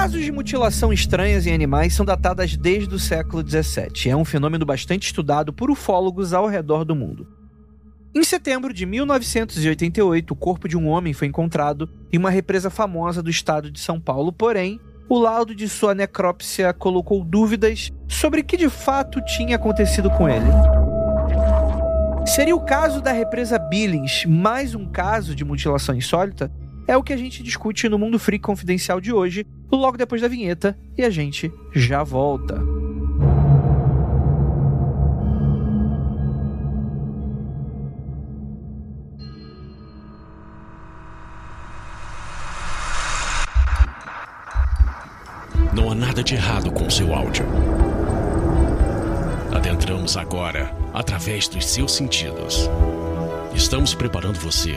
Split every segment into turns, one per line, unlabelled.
Casos de mutilação estranhas em animais são datadas desde o século XVII. É um fenômeno bastante estudado por ufólogos ao redor do mundo. Em setembro de 1988, o corpo de um homem foi encontrado em uma represa famosa do estado de São Paulo, porém, o laudo de sua necrópsia colocou dúvidas sobre o que de fato tinha acontecido com ele. Seria o caso da represa Billings mais um caso de mutilação insólita? É o que a gente discute no Mundo Freak Confidencial de hoje, logo depois da vinheta, e a gente já volta.
Não há nada de errado com seu áudio. Adentramos agora através dos seus sentidos. Estamos preparando você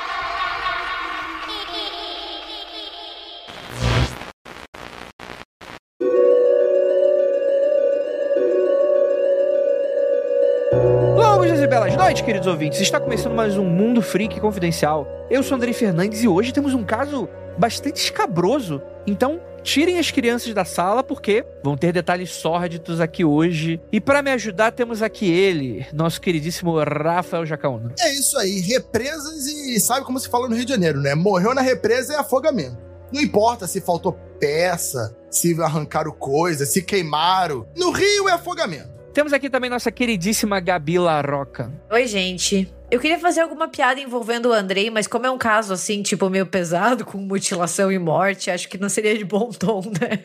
Belas noites, queridos ouvintes. Está começando mais um Mundo Freak Confidencial. Eu sou Andrei Fernandes e hoje temos um caso bastante escabroso. Então, tirem as crianças da sala porque vão ter detalhes sórdidos aqui hoje. E para me ajudar, temos aqui ele, nosso queridíssimo Rafael Jacaúna.
É isso aí, represas e sabe como se fala no Rio de Janeiro, né? Morreu na represa é afogamento. Não importa se faltou peça, se arrancaram coisa, se queimaram. No Rio é afogamento.
Temos aqui também nossa queridíssima Gabi Larroca.
Oi, gente. Eu queria fazer alguma piada envolvendo o Andrei, mas como é um caso assim, tipo, meio pesado, com mutilação e morte, acho que não seria de bom tom, né?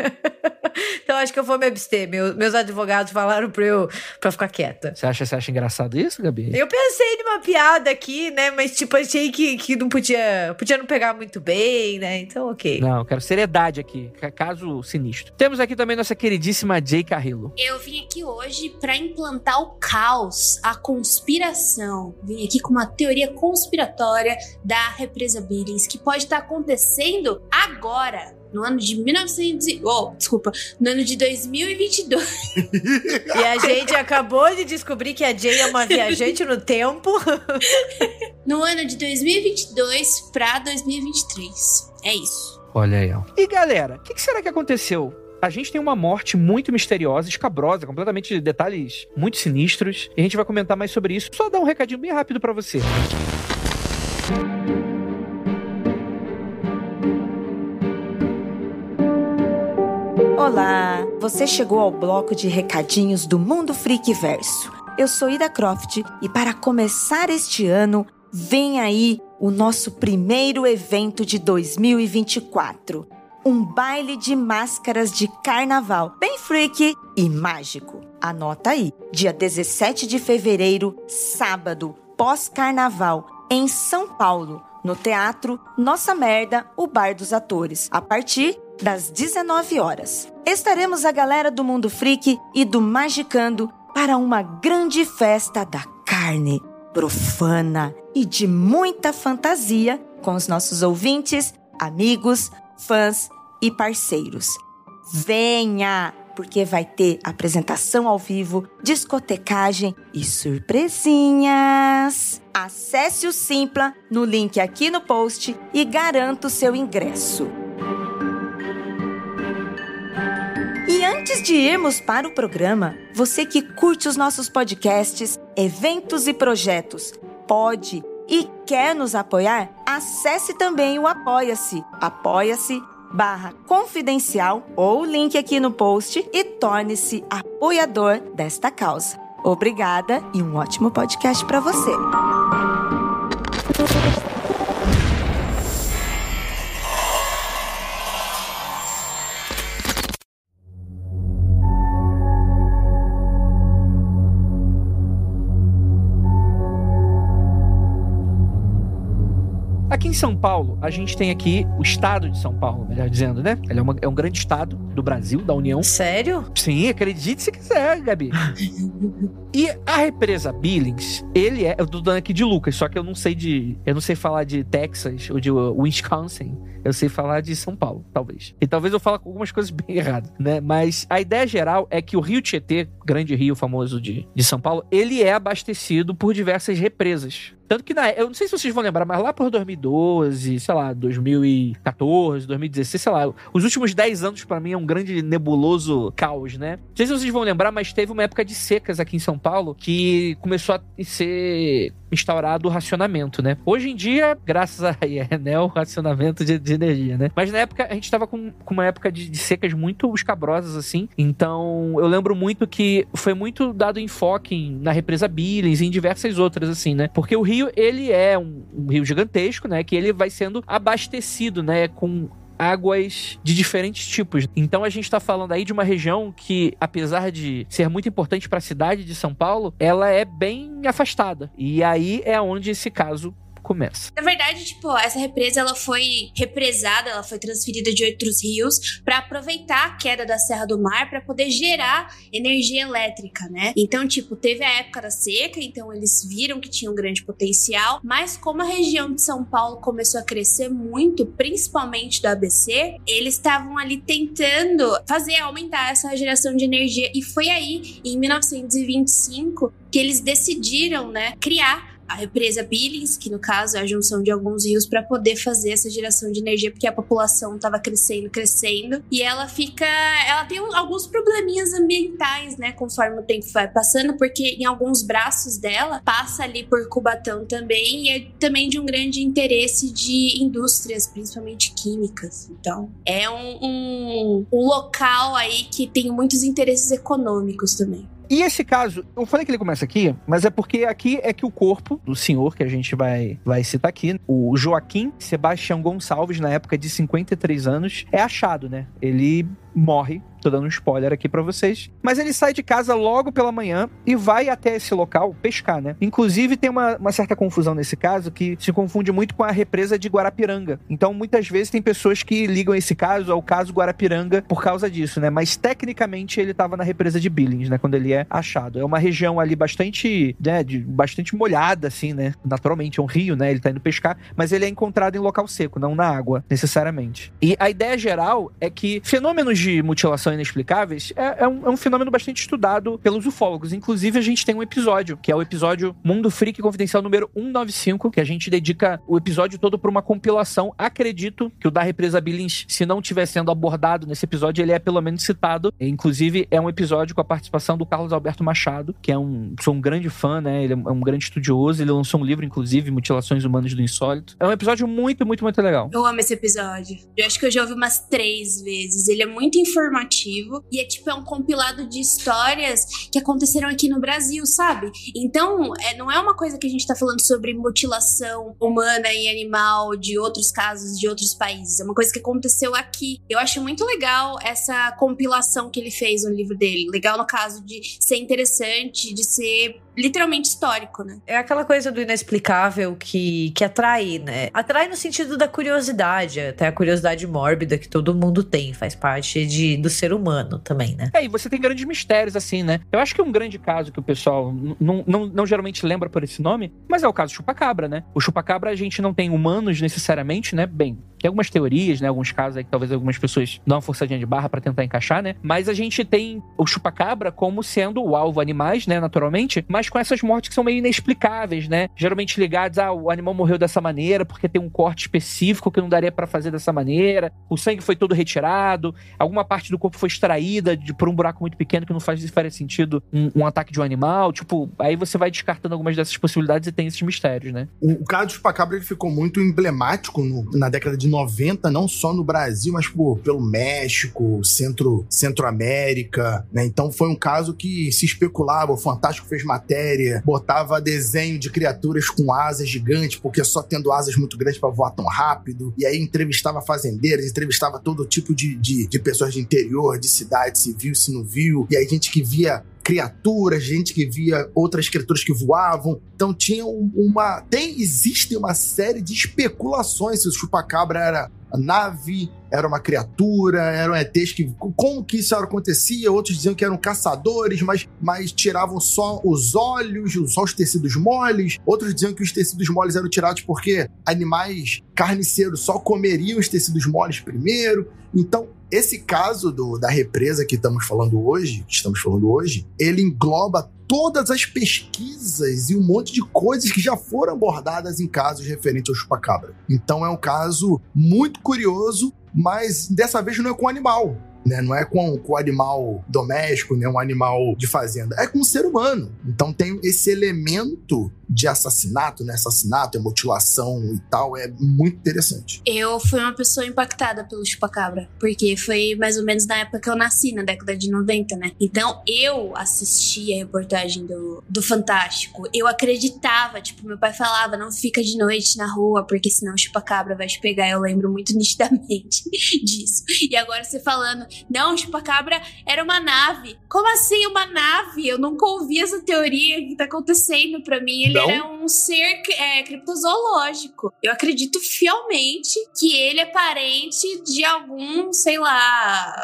então acho que eu vou me abster. Meu- meus advogados falaram pra eu pra ficar quieta.
Você acha, você acha engraçado isso, Gabi?
Eu pensei numa piada aqui, né? Mas, tipo, achei que, que não podia. Podia não pegar muito bem, né? Então, ok.
Não, quero seriedade aqui. ca- Caso sinistro. Temos aqui também nossa queridíssima Jay Carrillo.
Eu vim aqui hoje pra implantar o caos, a conspiração. Vim aqui com uma teoria conspiratória da represa Billings que pode estar acontecendo agora. No ano de 1900. e- Oh, desculpa. No ano de 2022.
E a gente acabou de descobrir que a Jay é uma viajante no tempo.
No ano de 2022 pra 2023. É isso.
Olha aí, ó. E galera, o que, que será que aconteceu? A gente tem uma morte muito misteriosa, escabrosa, completamente de detalhes muito sinistros. E a gente vai comentar mais sobre isso. Só dar um recadinho bem rápido pra você.
Olá! Você chegou ao bloco de recadinhos do Mundo Freak Verso. Eu sou Ida Croft e para começar este ano, vem aí o nosso primeiro evento de 2024. Um baile de máscaras de carnaval, bem freak e mágico. Anota aí, dia 17 de fevereiro, sábado, pós-carnaval, em São Paulo, no Teatro Nossa Merda, o Bar dos Atores, a partir das 19 horas. Estaremos a galera do Mundo Freak e do Magicando para uma grande festa da carne profana e de muita fantasia com os nossos ouvintes, amigos, fãs e parceiros. Venha, porque vai ter apresentação ao vivo, discotecagem e surpresinhas. Acesse o Simpla no link aqui no post e garanta o seu ingresso. E antes de irmos para o programa, você que curte os nossos podcasts, eventos e projetos, pode e quer nos apoiar? Acesse também o Apoia-se, apoia-se barra confidencial ou link aqui no post e torne-se apoiador desta causa. Obrigada e um ótimo podcast para você.
Aqui em São Paulo, a gente tem aqui o estado de São Paulo, melhor dizendo, né? Ele é, uma- é um grande estado do Brasil, da União.
Sério?
Sim, acredite se quiser, Gabi. E a represa Billings, ele é. Eu tô dando aqui de Lucas, só que eu não sei de. Eu não sei falar de Texas ou de Wisconsin. Eu sei falar de São Paulo, talvez. E talvez eu fale algumas coisas bem erradas, né? Mas a ideia geral é que o Rio Tietê, grande rio famoso de, de São Paulo, ele é abastecido por diversas represas. Tanto que na, eu não sei se vocês vão lembrar, mas lá por 2012, sei lá, 2014, 2016, sei lá, os últimos 10 anos pra mim é um grande nebuloso caos, né? Não sei se vocês vão lembrar, mas teve uma época de secas aqui em São Paulo que começou a ser instaurado o racionamento, né? Hoje em dia, graças a né, o racionamento de, de energia, né? Mas na época a gente tava com, com uma época de, de secas muito escabrosas, assim. Então eu lembro muito que foi muito dado enfoque na represa Billings e em diversas outras, assim, né? Porque o rio, ele é um, um rio gigantesco, né? Que ele vai sendo abastecido, né? Com águas de diferentes tipos. Então a gente tá falando aí de uma região que, apesar de ser muito importante para a cidade de São Paulo, ela é bem afastada. E aí é onde esse caso começa.
Na verdade, tipo, essa represa ela foi represada, ela foi transferida de outros rios para aproveitar a queda da Serra do Mar para poder gerar energia elétrica, né? Então, tipo, teve a época da seca, então eles viram que tinha um grande potencial, mas como a região de São Paulo começou a crescer muito, principalmente do ABC, eles estavam ali tentando fazer aumentar essa geração de energia e foi aí em 1925 que eles decidiram, né, criar a represa Billings, que no caso é a junção de alguns rios para poder fazer essa geração de energia, porque a população estava crescendo, crescendo, e ela fica, ela tem alguns probleminhas ambientais, né, conforme o tempo vai passando, porque em alguns braços dela passa ali por Cubatão também e é também de um grande interesse de indústrias, principalmente químicas. Então, é um, um, um local aí que tem muitos interesses econômicos também.
E esse caso, eu falei que ele começa aqui, mas é porque aqui é que o corpo do senhor que a gente vai, vai citar aqui, o Joaquim Sebastião Gonçalves, na época de 53 anos, é achado, né? Ele morre. Tô dando um spoiler aqui pra vocês. Mas ele sai de casa logo pela manhã e vai até esse local pescar, né? Inclusive, tem uma, uma certa confusão nesse caso que se confunde muito com a represa de Guarapiranga. Então, muitas vezes, tem pessoas que ligam esse caso ao caso Guarapiranga por causa disso, né? Mas tecnicamente ele tava na represa de Billings, né? Quando ele é achado. É uma região ali bastante, né? De, bastante molhada, assim, né? Naturalmente, é um rio, né? Ele tá indo pescar, mas ele é encontrado em local seco, não na água, necessariamente. E a ideia geral é que fenômenos de mutilação inexplicáveis é, é um, é um fenômeno bastante estudado pelos ufólogos. Inclusive, a gente tem um episódio, que é o episódio Mundo Freak Confidencial número 195, que a gente dedica o episódio todo para uma compilação. Acredito que o da represa Billings, se não estiver sendo abordado nesse episódio, ele é pelo menos citado. Inclusive, é um episódio com a participação do Carlos Alberto Machado, que é um, sou um grande fã, né? Ele é um grande estudioso. Ele lançou um livro, inclusive, Mutilações Humanas do Insólito. É um episódio muito, muito, muito legal.
Eu amo esse episódio. Eu acho que eu já ouvi umas três vezes. Ele é muito informativo e é tipo é um compilado de histórias que aconteceram aqui no Brasil, sabe? Então, é, não é uma coisa que a gente tá falando sobre mutilação humana e animal de outros casos de outros países. É uma coisa que aconteceu aqui. Eu acho muito legal essa compilação que ele fez no livro dele. Legal no caso de ser interessante, de ser literalmente histórico, né?
É aquela coisa do inexplicável que, que atrai, né? Atrai no sentido da curiosidade, até a curiosidade mórbida que todo mundo tem, faz parte de, do ser humano também, né?
É, e você tem grandes mistérios, assim, né? Eu acho que um grande caso que o pessoal não, geralmente lembra por esse nome, mas é o caso chupacabra, né? O chupacabra a gente não tem humanos necessariamente, né? Bem, tem algumas teorias, né? Alguns casos aí que talvez algumas pessoas dão uma forçadinha de barra pra tentar encaixar, né? Mas a gente tem o chupacabra como sendo o alvo animais, né? Naturalmente, mas com essas mortes que são meio inexplicáveis, né? Geralmente ligados a o animal morreu dessa maneira porque tem um corte específico que não daria pra fazer dessa maneira, o sangue foi todo retirado, alguma parte do corpo foi extraída de, por um buraco muito pequeno que não faz faria sentido um, um ataque de um animal. Tipo, aí você vai descartando algumas dessas possibilidades e tem esses mistérios, né?
O, o caso do Chupacabra ele ficou muito emblemático no- na década de 90, não só no Brasil, mas pô, pelo México, Centro, Centro-América, né? Então foi um caso que se especulava, o Fantástico fez matéria, botava desenho de criaturas com asas gigantes, porque só tendo asas muito grandes pra voar tão rápido, e aí entrevistava fazendeiros, entrevistava todo tipo de, de, de pessoas de interior, de cidade, se viu, se não viu, e aí gente que via criaturas, gente que via outras criaturas que voavam. Então tinha uma. Tem, existe uma série de especulações se o chupacabra era nave, era uma criatura, eram ETs que. Como que isso acontecia? Outros diziam que eram caçadores, mas, mas tiravam só os olhos, só os tecidos moles. Outros diziam que os tecidos moles eram tirados porque animais carniceiros só comeriam os tecidos moles primeiro. Então, esse caso do, da represa que estamos falando hoje, que estamos falando hoje, ele engloba todas as pesquisas e um monte de coisas que já foram abordadas em casos referentes ao chupacabra. Então é um caso muito curioso, mas dessa vez não é com animal né? Não é com, o animal doméstico, né? Um animal de fazenda. É com o ser humano. Então tem esse elemento de assassinato, né? Assassinato, mutilação e tal, é muito interessante.
Eu fui uma pessoa impactada pelo chupacabra, porque foi mais ou menos na época que eu nasci, na década de 90, né? Então eu assisti a reportagem do, do Fantástico. Eu acreditava, tipo, meu pai falava, não fica de noite na rua, porque senão o chupacabra vai te pegar. Eu lembro muito nitidamente disso. E agora você falando, não, o chupacabra era uma nave. Como assim uma nave? Eu nunca ouvi essa teoria que tá acontecendo para mim. Ele Não? era um ser é, criptozoológico. Eu acredito fielmente que ele é parente de algum, sei lá,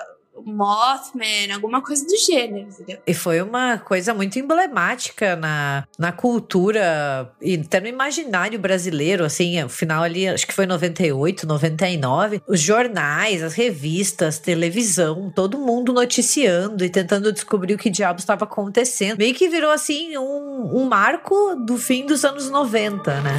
Mothman, alguma coisa do gênero, entendeu?
E foi uma coisa muito emblemática na, na cultura e até no imaginário brasileiro, assim, o final ali, acho que foi 98, 99, os jornais, as revistas, televisão, todo mundo noticiando e tentando descobrir o que diabos estava acontecendo. Meio que virou, assim, um, um marco do fim dos anos 90, né?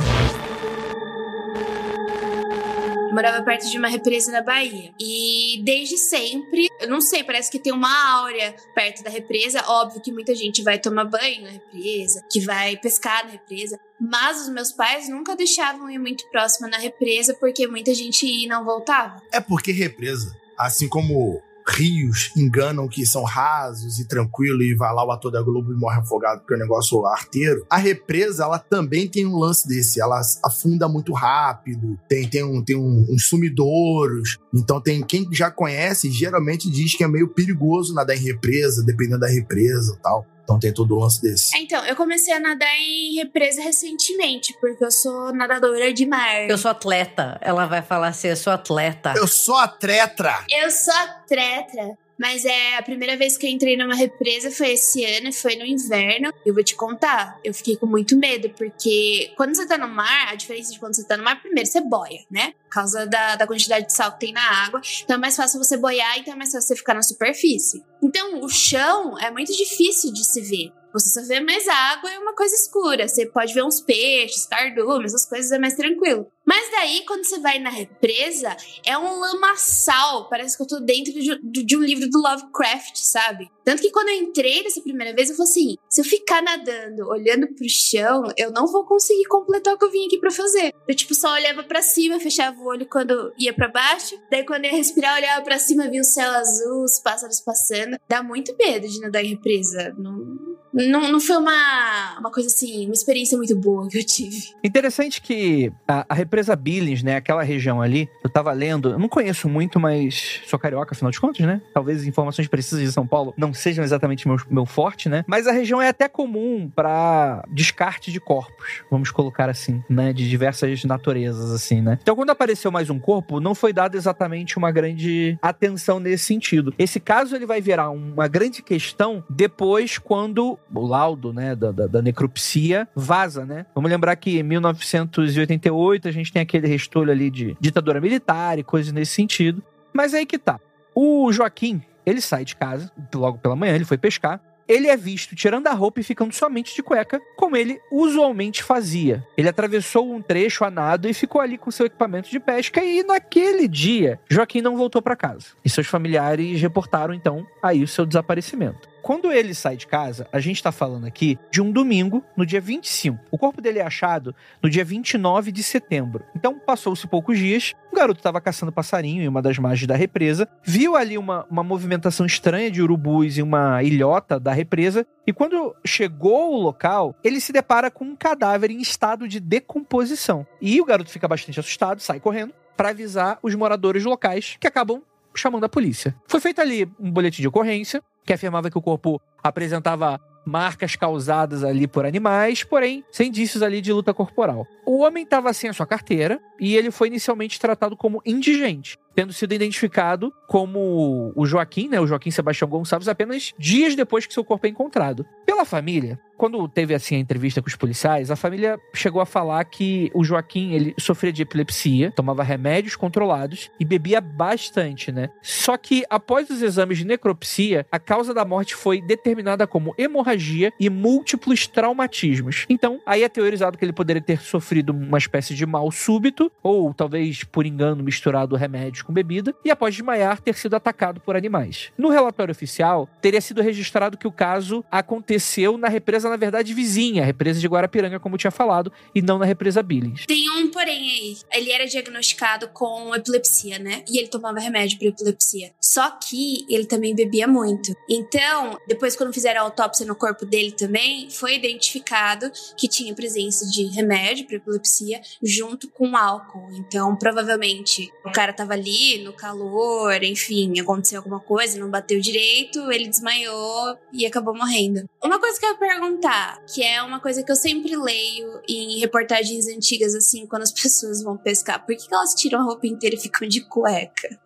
Morava perto de uma represa na Bahia. E desde sempre, eu não sei, parece que tem uma áurea perto da represa. Óbvio que muita gente vai tomar banho na represa, que vai pescar na represa. Mas os meus pais nunca deixavam ir muito próximo na represa porque muita gente ia e não voltava.
É porque represa, assim como rios enganam que são rasos e tranquilo e vai lá o ator da Globo e morre afogado porque é um negócio arteiro. A represa, ela também tem um lance desse, ela afunda muito rápido, tem, tem, um, tem um, uns sumidouros, então tem quem já conhece geralmente diz que é meio perigoso nadar em represa, dependendo da represa e tal. Então tem todo o lance desse.
É, então, eu comecei a nadar em represa recentemente, porque eu sou nadadora de mar.
Eu sou atleta. Ela vai falar assim: eu sou atleta.
Eu sou atleta.
Eu sou atleta. Mas é a primeira vez que eu entrei numa represa foi esse ano, foi no inverno. Eu vou te contar, eu fiquei com muito medo, porque quando você tá no mar, a diferença de quando você tá no mar, primeiro você boia, né? Por causa da, da quantidade de sal que tem na água. Então é mais fácil você boiar, então é mais fácil você ficar na superfície. Então o chão é muito difícil de se ver. Você só vê mais água e uma coisa escura. Você pode ver uns peixes, cardumes, essas coisas é mais tranquilo. Mas daí, quando você vai na represa, é um lamaçal. Parece que eu tô dentro de, de, um livro do Lovecraft, sabe? Tanto que quando eu entrei dessa primeira vez, eu falei assim: se eu ficar nadando, olhando pro chão, eu não vou conseguir completar o que eu vim aqui pra fazer. Eu, tipo, só olhava para cima, fechava o olho quando ia para baixo. Daí, quando eu ia respirar, eu olhava pra cima, via o céu azul, os pássaros passando. Dá muito medo de nadar em represa. Não não, não foi uma, uma coisa assim, uma experiência muito boa que eu tive.
Interessante que a, a represa Billings, né, aquela região ali, eu tava lendo, eu não conheço muito, mas sou carioca, afinal de contas, né? Talvez informações precisas de São Paulo não sejam exatamente meu, meu forte, né? Mas a região é até comum para descarte de corpos, vamos colocar assim, né? De diversas naturezas, assim, né? Então, quando apareceu mais um corpo, não foi dada exatamente uma grande atenção nesse sentido. Esse caso, ele vai virar uma grande questão depois, quando o laudo, né, da, da, da, necropsia, vaza, né? Vamos lembrar que em 1988 a gente tem aquele restolho ali de ditadura militar e coisas nesse sentido. Mas aí que tá. O Joaquim, ele sai de casa, logo pela manhã, ele foi pescar. Ele é visto tirando a roupa e ficando somente de cueca, como ele usualmente fazia. Ele atravessou um trecho a nado e ficou ali com seu equipamento de pesca e naquele dia, Joaquim não voltou para casa. E seus familiares reportaram então aí o seu desaparecimento. Quando ele sai de casa, a gente está falando aqui de um domingo, no dia 25. O corpo dele é achado no dia 29 de setembro. Então, passou-se poucos dias, o garoto estava caçando passarinho em uma das margens da represa, viu ali uma, uma movimentação estranha de urubus e uma ilhota da represa, e quando chegou ao local, ele se depara com um cadáver em estado de decomposição. E o garoto fica bastante assustado, sai correndo para avisar os moradores locais, que acabam chamando a polícia. Foi feito ali um boletim de ocorrência, que afirmava que o corpo apresentava marcas causadas ali por animais, porém sem indícios ali de luta corporal. O homem estava sem a sua carteira e ele foi inicialmente tratado como indigente, tendo sido identificado como o Joaquim, né, o Joaquim Sebastião Gonçalves, apenas dias depois que seu corpo é encontrado. Pela família, quando teve assim a entrevista com os policiais, a família chegou a falar que o Joaquim ele sofria de epilepsia, tomava remédios controlados e bebia bastante, né? Só que após os exames de necropsia, a causa da morte foi determinada como hemorragia e múltiplos traumatismos. Então, aí é teorizado que ele poderia ter sofrido uma espécie de mal súbito ou talvez por engano misturado remédios com bebida e após desmaiar ter sido atacado por animais. No relatório oficial, teria sido registrado que o caso aconteceu na represa na verdade, vizinha, a represa de Guarapiranga, como eu tinha falado, e não na represa Billings.
Tem um porém aí. Ele era diagnosticado com epilepsia, né? E ele tomava remédio para epilepsia. Só que ele também bebia muito. Então, depois, quando fizeram a autópsia no corpo dele também, foi identificado que tinha presença de remédio para epilepsia junto com álcool. Então, provavelmente, o cara tava ali no calor, enfim, aconteceu alguma coisa, não bateu direito, ele desmaiou e acabou morrendo. Uma coisa que eu ia perguntar perguntar, que é uma coisa que eu sempre leio em reportagens antigas, assim, quando as pessoas vão pescar. Por que, que elas tiram a roupa inteira e ficam de cueca?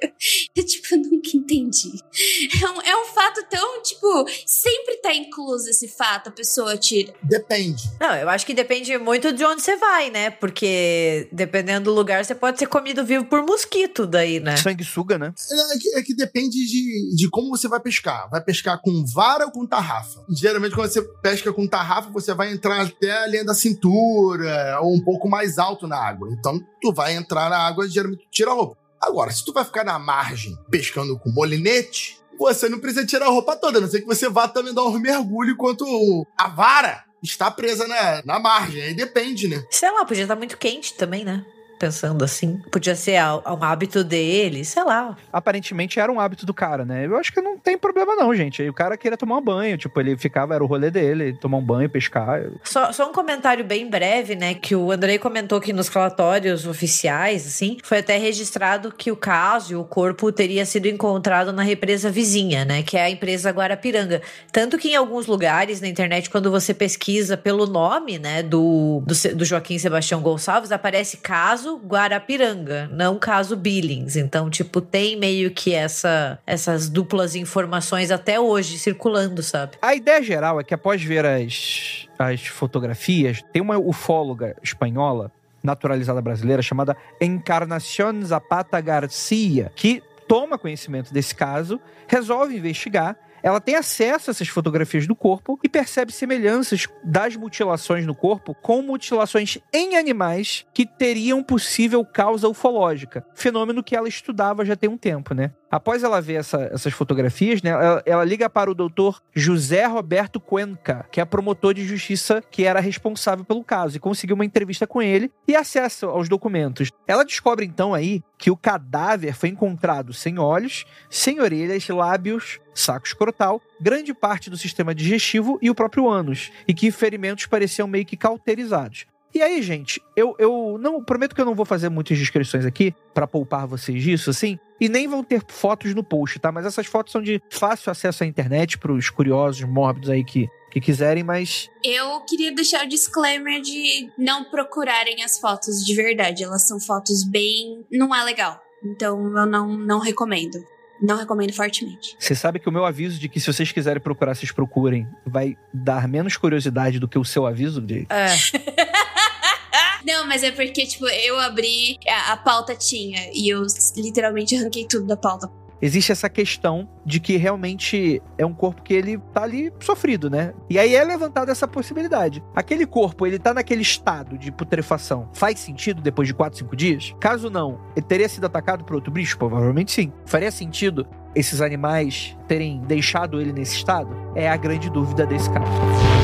Eu, tipo, eu nunca entendi. É um, é um fato tão, tipo, sempre tá incluso esse fato, a pessoa tira.
Depende.
Não, eu acho que depende muito de onde você vai, né? Porque dependendo do lugar, você pode ser comido vivo por mosquito daí, né?
Sanguessuga, né?
É que, é que depende de, de como você vai pescar. Vai pescar com vara ou com tarrafa? Geralmente, quando você pesca com tarrafa, você vai entrar até a linha da cintura ou um pouco mais alto na água. Então, tu vai entrar na água e geralmente tu tira a roupa. Agora, se tu vai ficar na margem pescando com molinete, você não precisa tirar a roupa toda, a não ser que você vá também dar um mergulho enquanto a vara está presa na, na margem. Aí depende, né?
Sei lá, podia estar muito quente também, né? Pensando assim. Podia ser um hábito dele, sei lá.
Aparentemente era um hábito do cara, né? Eu acho que não tem problema não, gente. Aí o cara queria tomar um banho, tipo, ele ficava, era o rolê dele, tomar um banho, pescar.
Só, só um comentário bem breve, né, que o Andrei comentou que nos relatórios oficiais, assim, foi até registrado que o caso e o corpo teria sido encontrado na represa vizinha, né, que é a empresa Guarapiranga. Tanto que em alguns lugares na internet, quando você pesquisa pelo nome, né, do, do, do Joaquim Sebastião Gonçalves, aparece caso caso Guarapiranga, não caso Billings. Então, tipo, tem meio que essa, essas duplas informações até hoje circulando, sabe?
A ideia geral é que após ver as, as fotografias, tem uma ufóloga espanhola, naturalizada brasileira, chamada Encarnación Zapata Garcia, que toma conhecimento desse caso, resolve investigar ela tem acesso a essas fotografias do corpo e percebe semelhanças das mutilações no corpo com mutilações em animais que teriam possível causa ufológica, fenômeno que ela estudava já tem um tempo, né? Após ela ver essa, essas fotografias, né, ela, ela, liga para o doutor José Roberto Cuenca, que é promotor de justiça que era responsável pelo caso, e conseguiu uma entrevista com ele e acesso aos documentos. Ela descobre então aí que o cadáver foi encontrado sem olhos, sem orelhas, lábios, saco escrotal, grande parte do sistema digestivo e o próprio ânus, e que ferimentos pareciam meio que cauterizados. E aí, gente, eu, eu não prometo que eu não vou fazer muitas descrições aqui para poupar vocês disso, assim, e nem vão ter fotos no post, tá? Mas essas fotos são de fácil acesso à internet para os curiosos, mórbidos aí que, que quiserem, mas.
Eu queria deixar o disclaimer de não procurarem as fotos de verdade. Elas são fotos bem. Não é legal. Então eu não, não recomendo. Não recomendo fortemente.
Você sabe que o meu aviso de que se vocês quiserem procurar, vocês procurem, vai dar menos curiosidade do que o seu aviso de.
É.
Não, mas é porque, tipo, eu abri, a, a pauta tinha, e eu literalmente arranquei tudo da pauta
existe essa questão de que realmente é um corpo que ele tá ali sofrido, né? E aí é levantada essa possibilidade. Aquele corpo, ele tá naquele estado de putrefação. Faz sentido depois de 4, 5 dias? Caso não, ele teria sido atacado por outro bicho? Provavelmente sim. Faria sentido esses animais terem deixado ele nesse estado? É a grande dúvida desse caso.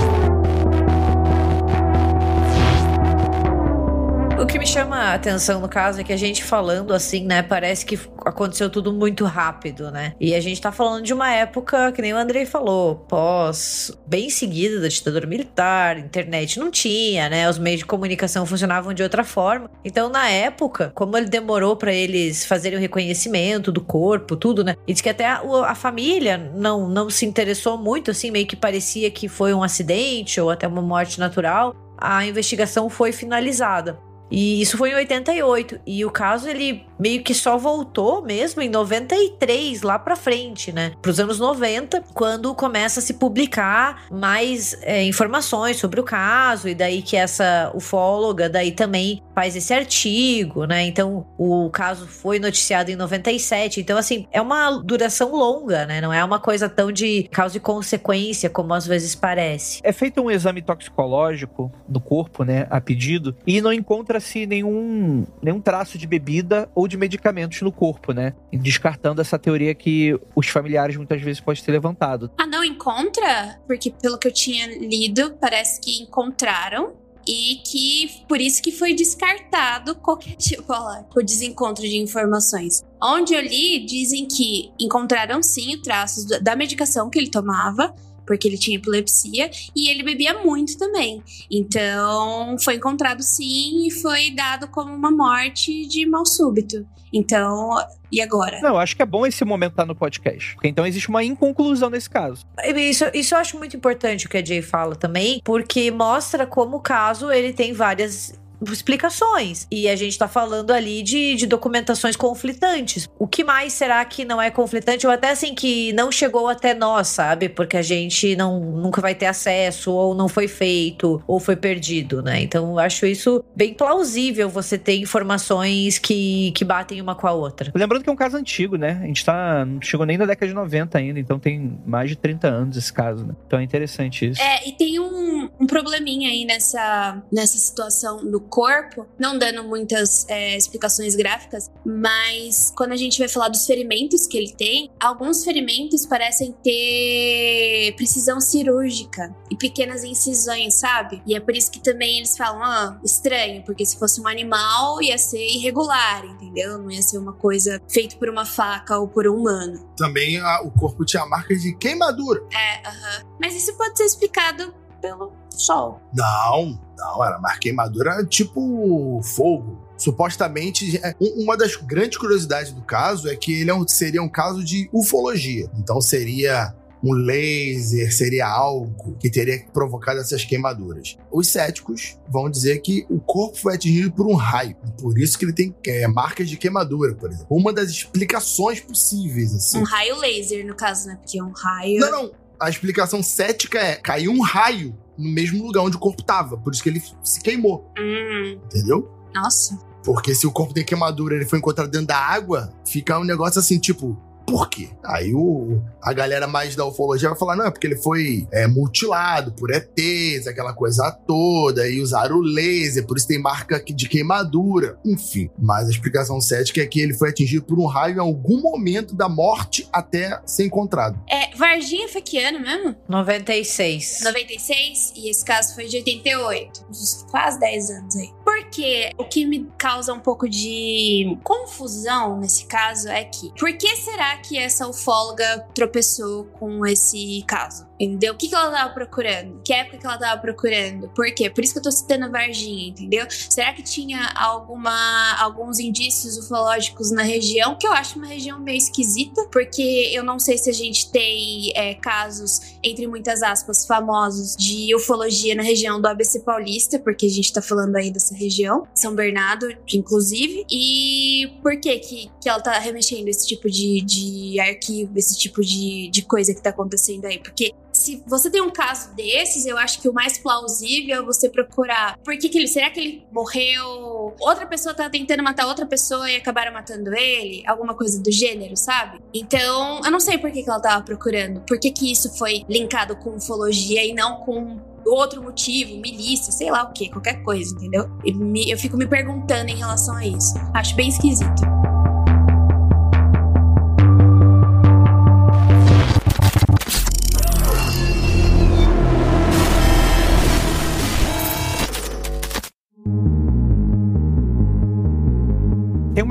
Que me chama a atenção no caso é que a gente falando assim, né, parece que aconteceu tudo muito rápido, né? E a gente tá falando de uma época, que nem o Andrei falou, pós, bem seguida da ditadura militar, internet não tinha, né? Os meios de comunicação funcionavam de outra forma. Então, na época, como ele demorou para eles fazerem o reconhecimento do corpo, tudo, né? E diz que até a, a família não, não se interessou muito, assim, meio que parecia que foi um acidente ou até uma morte natural. A investigação foi finalizada. E isso foi em 88. E o caso, ele meio que só voltou mesmo em 93, lá pra frente, né? Pros anos 90, quando começa a se publicar mais é, informações sobre o caso. E daí que essa ufóloga daí também faz esse artigo, né? Então, o caso foi noticiado em 97. Então, assim, é uma duração longa, né? Não é uma coisa tão de causa e consequência, como às vezes parece.
É feito um exame toxicológico no corpo, né? A pedido. E não encontra encontra-se nenhum, nenhum traço de bebida ou de medicamentos no corpo, né? Descartando essa teoria que os familiares muitas vezes podem ter levantado.
Ah, não encontra? Porque pelo que eu tinha lido, parece que encontraram e que por isso que foi descartado qualquer tipo, lá, o desencontro de informações. Onde eu li, dizem que encontraram sim traços da medicação que ele tomava, porque ele tinha epilepsia e ele bebia muito também. Então, foi encontrado sim e foi dado como uma morte de mal súbito. Então, e agora?
Não, acho que é bom esse momento estar tá no podcast. Porque então existe uma inconclusão nesse caso.
Isso, isso eu acho muito importante o que a Jay fala também, porque mostra como o caso ele tem várias explicações. E a gente tá falando ali de, de documentações conflitantes. O que mais será que não é conflitante? Ou até assim, que não chegou até nós, sabe? Porque a gente não, nunca vai ter acesso, ou não foi feito, ou foi perdido, né? Então eu acho isso bem plausível você ter informações que, que batem uma com a outra.
Lembrando que é um caso antigo, né? A gente tá. Não chegou nem na década de 90 ainda, então tem mais de 30 anos esse caso, né? Então é interessante isso.
É, e tem um, um probleminha aí nessa, nessa situação do corpo, não dando muitas é, explicações gráficas, mas quando a gente vai falar dos ferimentos que ele tem, alguns ferimentos parecem ter precisão cirúrgica e pequenas incisões, sabe? E é por isso que também eles falam, ah, estranho, porque se fosse um animal ia ser irregular, entendeu? Não ia ser uma coisa feita por uma faca ou por um humano.
Também a, o corpo tinha marcas de queimadura.
É, aham. Uh -huh. Mas isso pode ser explicado pelo sol.
Não, não, era uma queimadura tipo fogo. Supostamente, é, uma das grandes curiosidades do caso é que ele é seria um caso de ufologia. Então seria um laser, seria algo que teria provocado essas queimaduras. Os céticos vão dizer que o corpo foi atingido por um raio, por isso que ele tem é, marcas de queimadura, por exemplo. Uma das explicações possíveis, assim.
Um raio laser, no caso, né? Porque é um raio.
Não, não. A explicação cética é caiu um raio no mesmo lugar onde o corpo tava. Por isso que ele se queimou.
Hum.
Entendeu?
Nossa.
Porque se o corpo tem queimadura ele foi encontrado dentro da água, fica um negócio assim, tipo, por quê? Aí o, a galera mais da ufologia vai falar, não, é porque ele foi é, mutilado por ETs, aquela coisa toda, e usaram o laser, por isso tem marca de queimadura. Enfim, mas a explicação cética é que ele foi atingido por um raio em algum momento da morte até ser encontrado.
É, Varginha foi que ano mesmo?
96.
96? E esse caso foi de 88. Quase 10 anos aí. Porque o que me causa um pouco de confusão nesse caso é que, por que será que essa ufóloga tropeçou com esse caso? Entendeu? O que, que ela tava procurando? Que época que ela tava procurando? Por quê? Por isso que eu tô citando Varginha, entendeu? Será que tinha alguma, alguns indícios ufológicos na região? Que eu acho uma região meio esquisita, porque eu não sei se a gente tem é, casos, entre muitas aspas, famosos de ufologia na região do ABC Paulista, porque a gente tá falando aí dessa região, São Bernardo, inclusive. E por que que, que ela tá remexendo esse tipo de, de arquivo, esse tipo de, de coisa que tá acontecendo aí? Porque se você tem um caso desses, eu acho que o mais plausível é você procurar. Por que, que ele. Será que ele morreu? Outra pessoa tá tentando matar outra pessoa e acabaram matando ele? Alguma coisa do gênero, sabe? Então, eu não sei por que, que ela tava procurando. Por que, que isso foi linkado com ufologia e não com outro motivo, milícia, sei lá o que, qualquer coisa, entendeu? Eu fico me perguntando em relação a isso. Acho bem esquisito.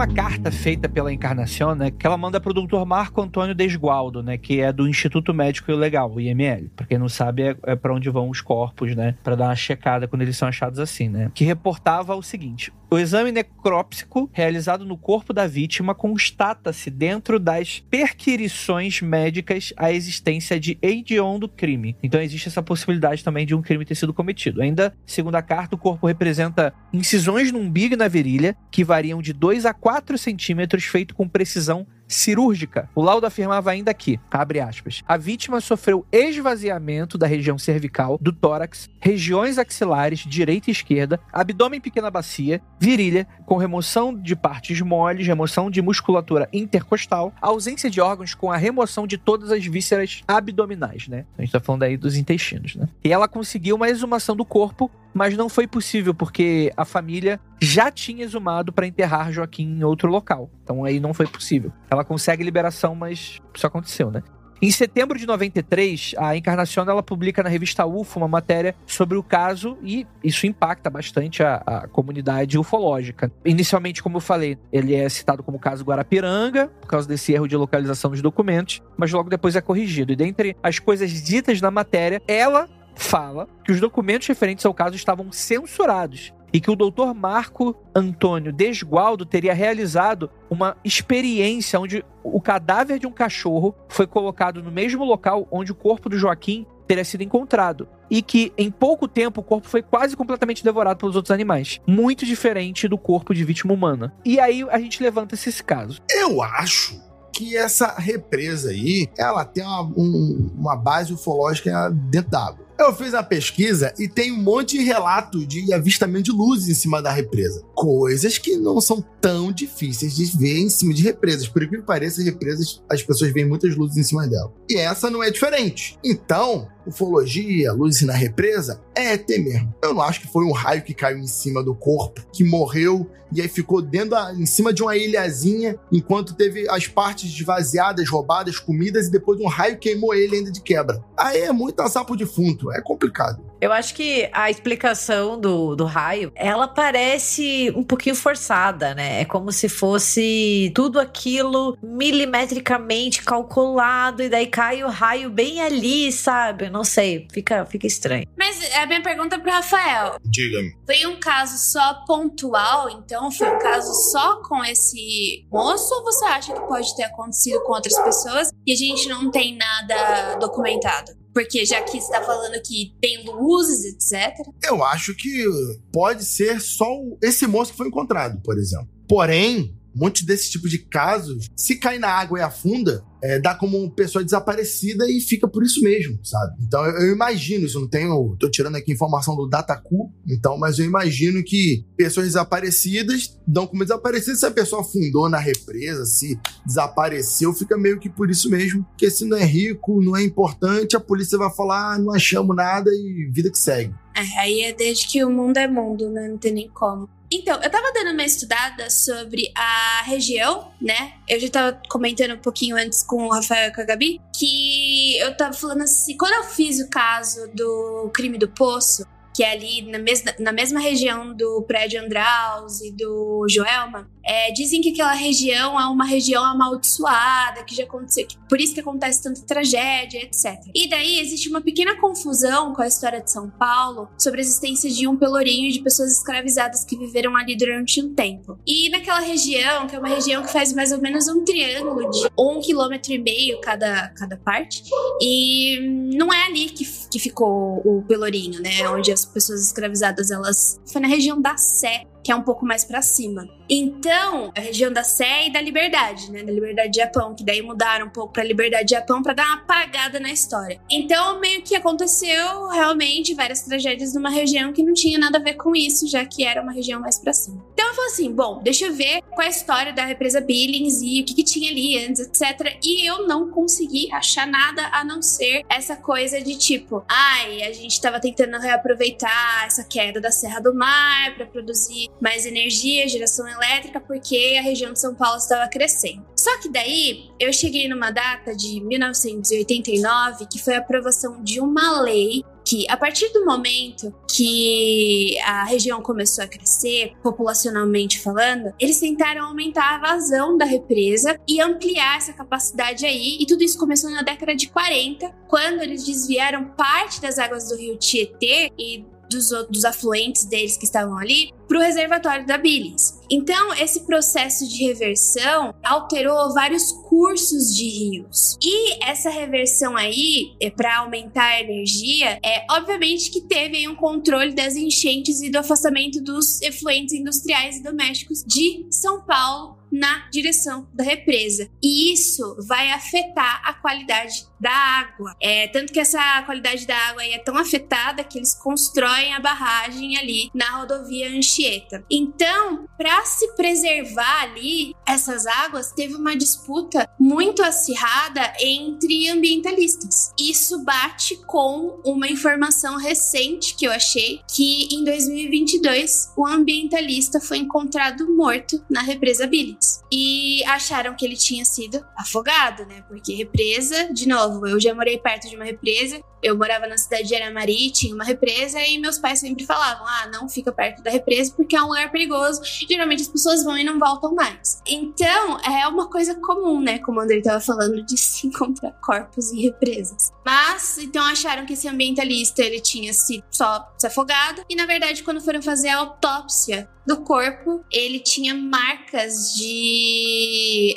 Uma carta feita pela Encarnação, né, que ela manda pro doutor Marco Antônio Desgualdo, né, que é do Instituto Médico Legal, o IML. Pra quem não sabe, é, é para onde vão os corpos, né, para dar uma checada quando eles são achados assim, né. Que reportava o seguinte: o exame necrópsico realizado no corpo da vítima constata-se dentro das perquirições médicas a existência de hediondo crime. Então existe essa possibilidade também de um crime ter sido cometido. Ainda, segundo a carta, o corpo representa incisões no umbigo e na virilha que variam de 2 a 4 centímetros, feito com precisão cirúrgica. O laudo afirmava ainda que, abre aspas, a vítima sofreu esvaziamento da região cervical, do tórax, regiões axilares, direita e esquerda, abdômen pequena bacia, virilha, com remoção de partes moles, remoção de musculatura intercostal, ausência de órgãos com a remoção de todas as vísceras abdominais, né? A gente tá falando aí dos intestinos, né? E ela conseguiu uma exumação do corpo mas não foi possível porque a família já tinha exumado para enterrar Joaquim em outro local. Então aí não foi possível. Ela consegue liberação, mas isso aconteceu, né? Em setembro de 93, a Encarnação ela publica na revista UFO uma matéria sobre o caso e isso impacta bastante a, a, comunidade ufológica. Inicialmente, como eu falei, ele é citado como caso Guarapiranga, por causa desse erro de localização dos documentos, mas logo depois é corrigido. E dentre as coisas ditas na matéria, ela fala que os documentos referentes ao caso estavam censurados e que o doutor Marco Antônio Desgualdo teria realizado uma experiência onde o cadáver de um cachorro foi colocado no mesmo local onde o corpo do Joaquim teria sido encontrado. E que em pouco tempo o corpo foi quase completamente devorado pelos outros animais. Muito diferente do corpo de vítima humana. E aí a gente levanta esse caso.
Eu acho que essa represa aí, ela tem uma, um, uma base ufológica dentro d'água. Eu fiz a pesquisa e tem um monte de relato de avistamento de luzes em cima da represa. Coisas que não são tão difíceis de ver em cima de represas. Por que pareça, represas, as pessoas veem muitas luzes em cima dela. E essa não é diferente. Então, ufologia, luzes na represa, é ET mesmo. Eu não acho que foi um raio que caiu em cima do corpo, que morreu e aí ficou dentro da, em cima de uma ilhazinha, enquanto teve as partes esvaziadas, roubadas, comidas, e depois um raio queimou ele ainda de quebra. Aí é muito sapo defunto, é complicado.
Eu acho que a explicação do, do raio, ela parece um pouquinho forçada, né? É como se fosse tudo aquilo milimetricamente calculado e daí cai o raio bem ali, sabe? Não sei, fica, fica estranho.
Mas a minha pergunta pro Rafael.
Diga-me.
Foi um caso só pontual, então foi um caso só com esse moço ou você acha que pode ter acontecido com outras pessoas e a gente não tem nada documentado? Porque já que está falando que tem luzes, etc.
Eu acho que pode ser só esse moço que foi encontrado, por exemplo. Porém, monte desse tipo de casos, se cai na água e afunda, é, dá como uma pessoa desaparecida e fica por isso mesmo, sabe? Então eu, eu, imagino, isso não tenho, tô tirando aqui informação do Dataku, então, mas eu imagino que pessoas desaparecidas dão como desaparecidas se a pessoa afundou na represa, se desapareceu, fica meio que por isso mesmo, porque se não é rico, não é importante, a polícia vai falar, ah, não achamos nada e vida que segue.
É, aí é desde que o mundo é mundo, né? Não tem nem como. Então, eu tava dando uma estudada sobre a região, né? Eu já tava comentando um pouquinho antes com o Rafael e com a Gabi, que eu tava falando assim, quando eu fiz o caso do crime do poço, que é ali na mesma, na mesma região do prédio Andraus e do Joelma, é, dizem que aquela região é uma região amaldiçoada, que já aconteceu, que por isso que acontece tanta tragédia, etc. E daí existe uma pequena confusão com a história de São Paulo sobre a existência de um pelourinho de pessoas escravizadas que viveram ali durante um tempo. E naquela região, que é uma região que faz mais ou menos um triângulo de um quilômetro e meio cada, cada parte, e não é ali que, que ficou o pelourinho, né? Onde as pessoas escravizadas elas foi na região da Sé, que é um pouco mais para cima. Então, a região da Sé e da Liberdade, né, da Liberdade de Japão, que daí mudaram um pouco para Liberdade de Japão para dar uma apagada na história. Então, meio que aconteceu realmente várias tragédias numa região que não tinha nada a ver com isso, já que era uma região mais para cima. Então, eu falei assim, bom, deixa eu ver qual é a história da represa Billings e o que, que tinha ali antes, etc. E eu não consegui achar nada a não ser essa coisa de tipo, ai, a gente tava tentando reaproveitar essa queda da Serra do Mar para produzir mais energia, geração elétrica, porque a região de São Paulo estava crescendo. Só que daí eu cheguei numa data de 1989 que foi a aprovação de uma lei que a partir do momento que a região começou a crescer, populacionalmente falando, eles tentaram aumentar a vazão da represa e ampliar essa capacidade aí. E tudo isso começou na década de 40, quando eles desviaram parte das águas do rio Tietê e dos, dos afluentes deles que estavam ali para o reservatório da Billings. Então, esse processo de reversão alterou vários cursos de rios. E essa reversão aí, é para aumentar a energia, é obviamente que teve um controle das enchentes e do afastamento dos efluentes industriais e domésticos de São Paulo na direção da represa. E isso vai afetar a qualidade da água. É, tanto que essa qualidade da água é tão afetada que eles constroem a barragem ali na rodovia Anchieta. Então, para se preservar ali essas águas, teve uma disputa muito acirrada entre ambientalistas. Isso bate com uma informação recente que eu achei que em 2022 o ambientalista foi encontrado morto na represa Billings. E acharam que ele tinha sido afogado, né? Porque represa, de novo, eu já morei perto de uma represa eu morava na cidade de Aramari, tinha uma represa, e meus pais sempre falavam: ah, não fica perto da represa porque é um lugar perigoso. Geralmente as pessoas vão e não voltam mais. Então, é uma coisa comum, né? Como o André estava falando, de se encontrar corpos em represas. Mas, então acharam que esse ambientalista ele tinha sido só se afogado, e na verdade, quando foram fazer a autópsia do corpo, ele tinha marcas de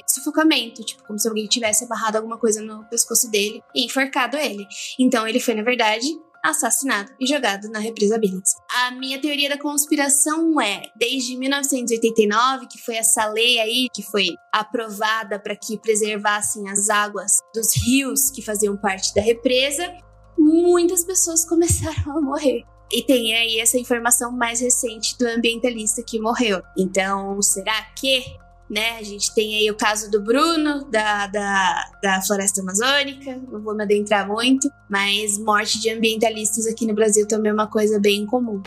sufocamento, tipo, como se alguém tivesse abarrado alguma coisa no pescoço dele e enforcado ele. Então, ele foi, na verdade, assassinado e jogado na represa Billings. A minha teoria da conspiração é, desde 1989, que foi essa lei aí que foi aprovada para que preservassem as águas dos rios que faziam parte da represa, muitas pessoas começaram a morrer. E tem aí essa informação mais recente do ambientalista que morreu. Então, será que né? A gente tem aí o caso do Bruno, da, da, da floresta amazônica, não vou me adentrar muito, mas morte de ambientalistas aqui no Brasil também é uma coisa bem comum.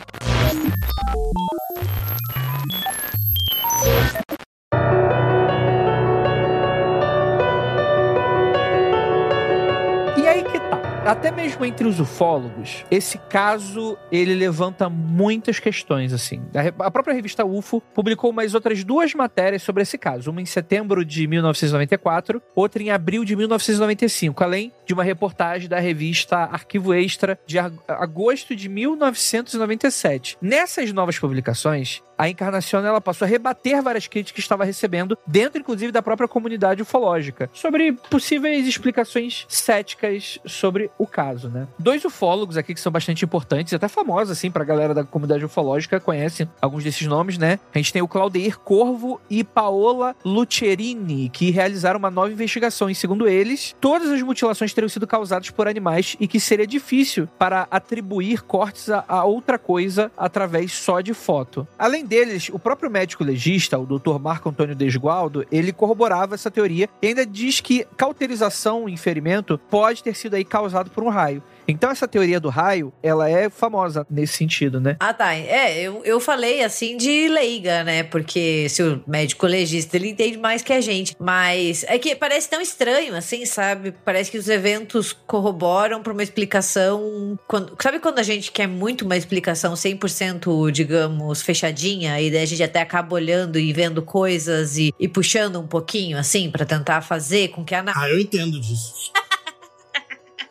Até mesmo entre os ufólogos, esse caso ele levanta muitas questões assim. A própria revista UFO publicou mais outras duas matérias sobre esse caso, uma em setembro de 1994, outra em abril de 1995, além de uma reportagem da revista Arquivo Extra de agosto de 1997. Nessas novas publicações, a Encarnação ela passou a rebater várias críticas que estava recebendo, dentro inclusive da própria comunidade ufológica, sobre possíveis explicações céticas sobre o caso, né? Dois ufólogos aqui que são bastante importantes, até famosos assim pra galera da comunidade ufológica, conhecem alguns desses nomes, né? A gente tem o Claudeir Corvo e Paola Lucerini, que realizaram uma nova investigação e segundo eles, todas as mutilações teriam sido causadas por animais e que seria difícil para atribuir cortes a, a outra coisa através só de foto. Além deles, o próprio médico legista, o Dr. Marco Antônio Desgualdo, ele corroborava essa teoria e ainda diz que cauterização em ferimento pode ter sido aí causado por um raio. Então essa teoria do raio, ela é famosa nesse sentido, né?
Ah, tá. É, eu, eu falei assim de leiga, né? Porque se o médico legista, ele entende mais que a gente. Mas é que parece tão estranho, assim, sabe? Parece que os eventos corroboram para uma explicação. Quando, sabe quando a gente quer muito uma explicação 100%, digamos, fechadinha, e daí a gente até acaba olhando e vendo coisas e, e puxando um pouquinho, assim, para tentar fazer com que a.
Ah, eu entendo disso.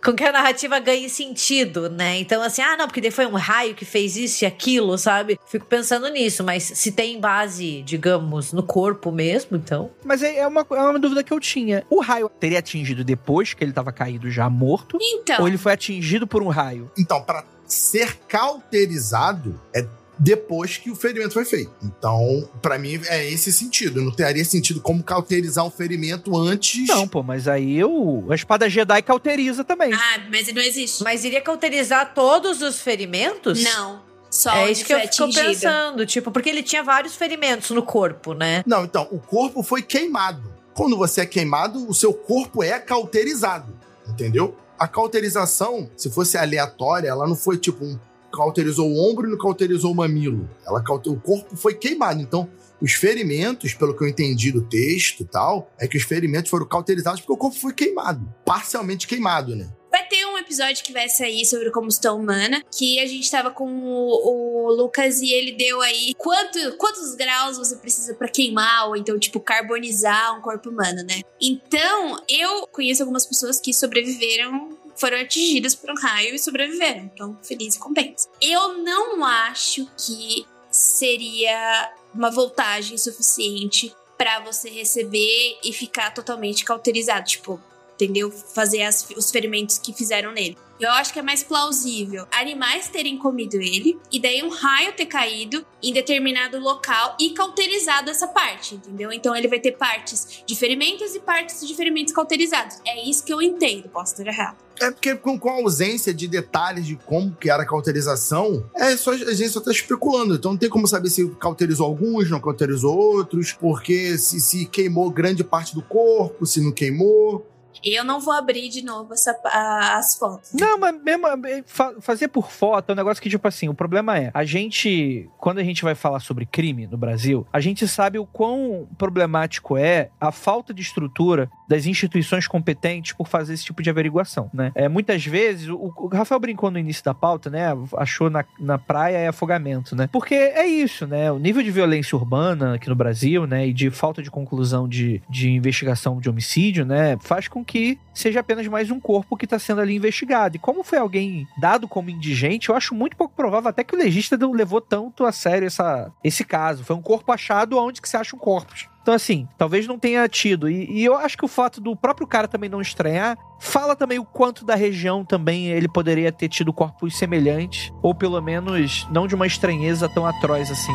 com que a narrativa ganhe sentido, né? Então, assim, ah, não, porque daí foi um raio que fez isso e aquilo, sabe? Fico pensando nisso, mas se tem base, digamos, no corpo mesmo, então.
Mas é, é uma, é uma dúvida que eu tinha. O raio teria atingido depois que ele estava caído já morto?
Então.
Ou ele foi atingido por um raio?
Então, para ser cauterizado, é depois que o ferimento foi feito. Então, para mim, é esse sentido. Não teria sentido como cauterizar um ferimento antes.
Não, pô, mas aí o, a espada Jedi cauteriza também.
Ah, mas não existe.
Mas iria cauterizar todos os ferimentos?
Não. Só
é isso que eu fico pensando, tipo, porque ele tinha vários ferimentos no corpo, né?
Não, então, o corpo foi queimado. Quando você é queimado, o seu corpo é cauterizado, entendeu? A cauterização, se fosse aleatória, ela não foi tipo um cauterizou o ombro e não cauterizou o mamilo. Ela cauter... O corpo foi queimado. Então, os ferimentos, pelo que eu entendi do texto e tal, é que os ferimentos foram cauterizados porque o corpo foi queimado. Parcialmente queimado, né?
Vai ter um episódio que vai sair sobre combustão humana, que a gente tava com o, o Lucas e ele deu aí quanto, quantos graus você precisa para queimar, ou então, tipo, carbonizar um corpo humano, né? Então, eu conheço algumas pessoas que sobreviveram foram atingidas por um raio e sobreviveram. Então, feliz e. Eu não acho que seria uma voltagem suficiente para você receber e ficar totalmente cauterizado. Tipo, entendeu? Fazer as, os ferimentos que fizeram nele. Eu acho que é mais plausível animais terem comido ele e daí um raio ter caído em determinado local e cauterizado essa parte, entendeu? Então ele vai ter partes de ferimentos e partes de ferimentos cauterizados. É isso que eu entendo, posso ter errado.
É porque com, a ausência de detalhes de como que era a cauterização, é só, a gente só tá especulando. Então não tem como saber se cauterizou alguns, não cauterizou outros, porque se, se queimou grande parte do corpo, se não queimou.
Eu não vou abrir de novo essa, as fotos.
Não, mas mesmo é, fazer por foto é um negócio que, tipo assim, o problema é, a gente, quando a gente vai falar sobre crime no Brasil, a gente sabe o quão problemático é a falta de estrutura das instituições competentes por fazer esse tipo de averiguação, né? É, muitas vezes, o, o Rafael brincou no início da pauta, né? Achou na, na praia é afogamento, né? Porque é isso, né? O nível de violência urbana aqui no Brasil, né? E de falta de conclusão de, de investigação de homicídio, né? Faz com que seja apenas mais um corpo que está sendo ali investigado. E como foi alguém dado como indigente, eu acho muito pouco provável até que o legista não levou tanto a sério essa, esse caso. Foi um corpo achado onde que se acham corpos. Então, assim, talvez não tenha tido. E, e, eu acho que o fato do próprio cara também não estranhar fala também o quanto da região também ele poderia ter tido corpos semelhantes, ou pelo menos não de uma estranheza tão atroz assim.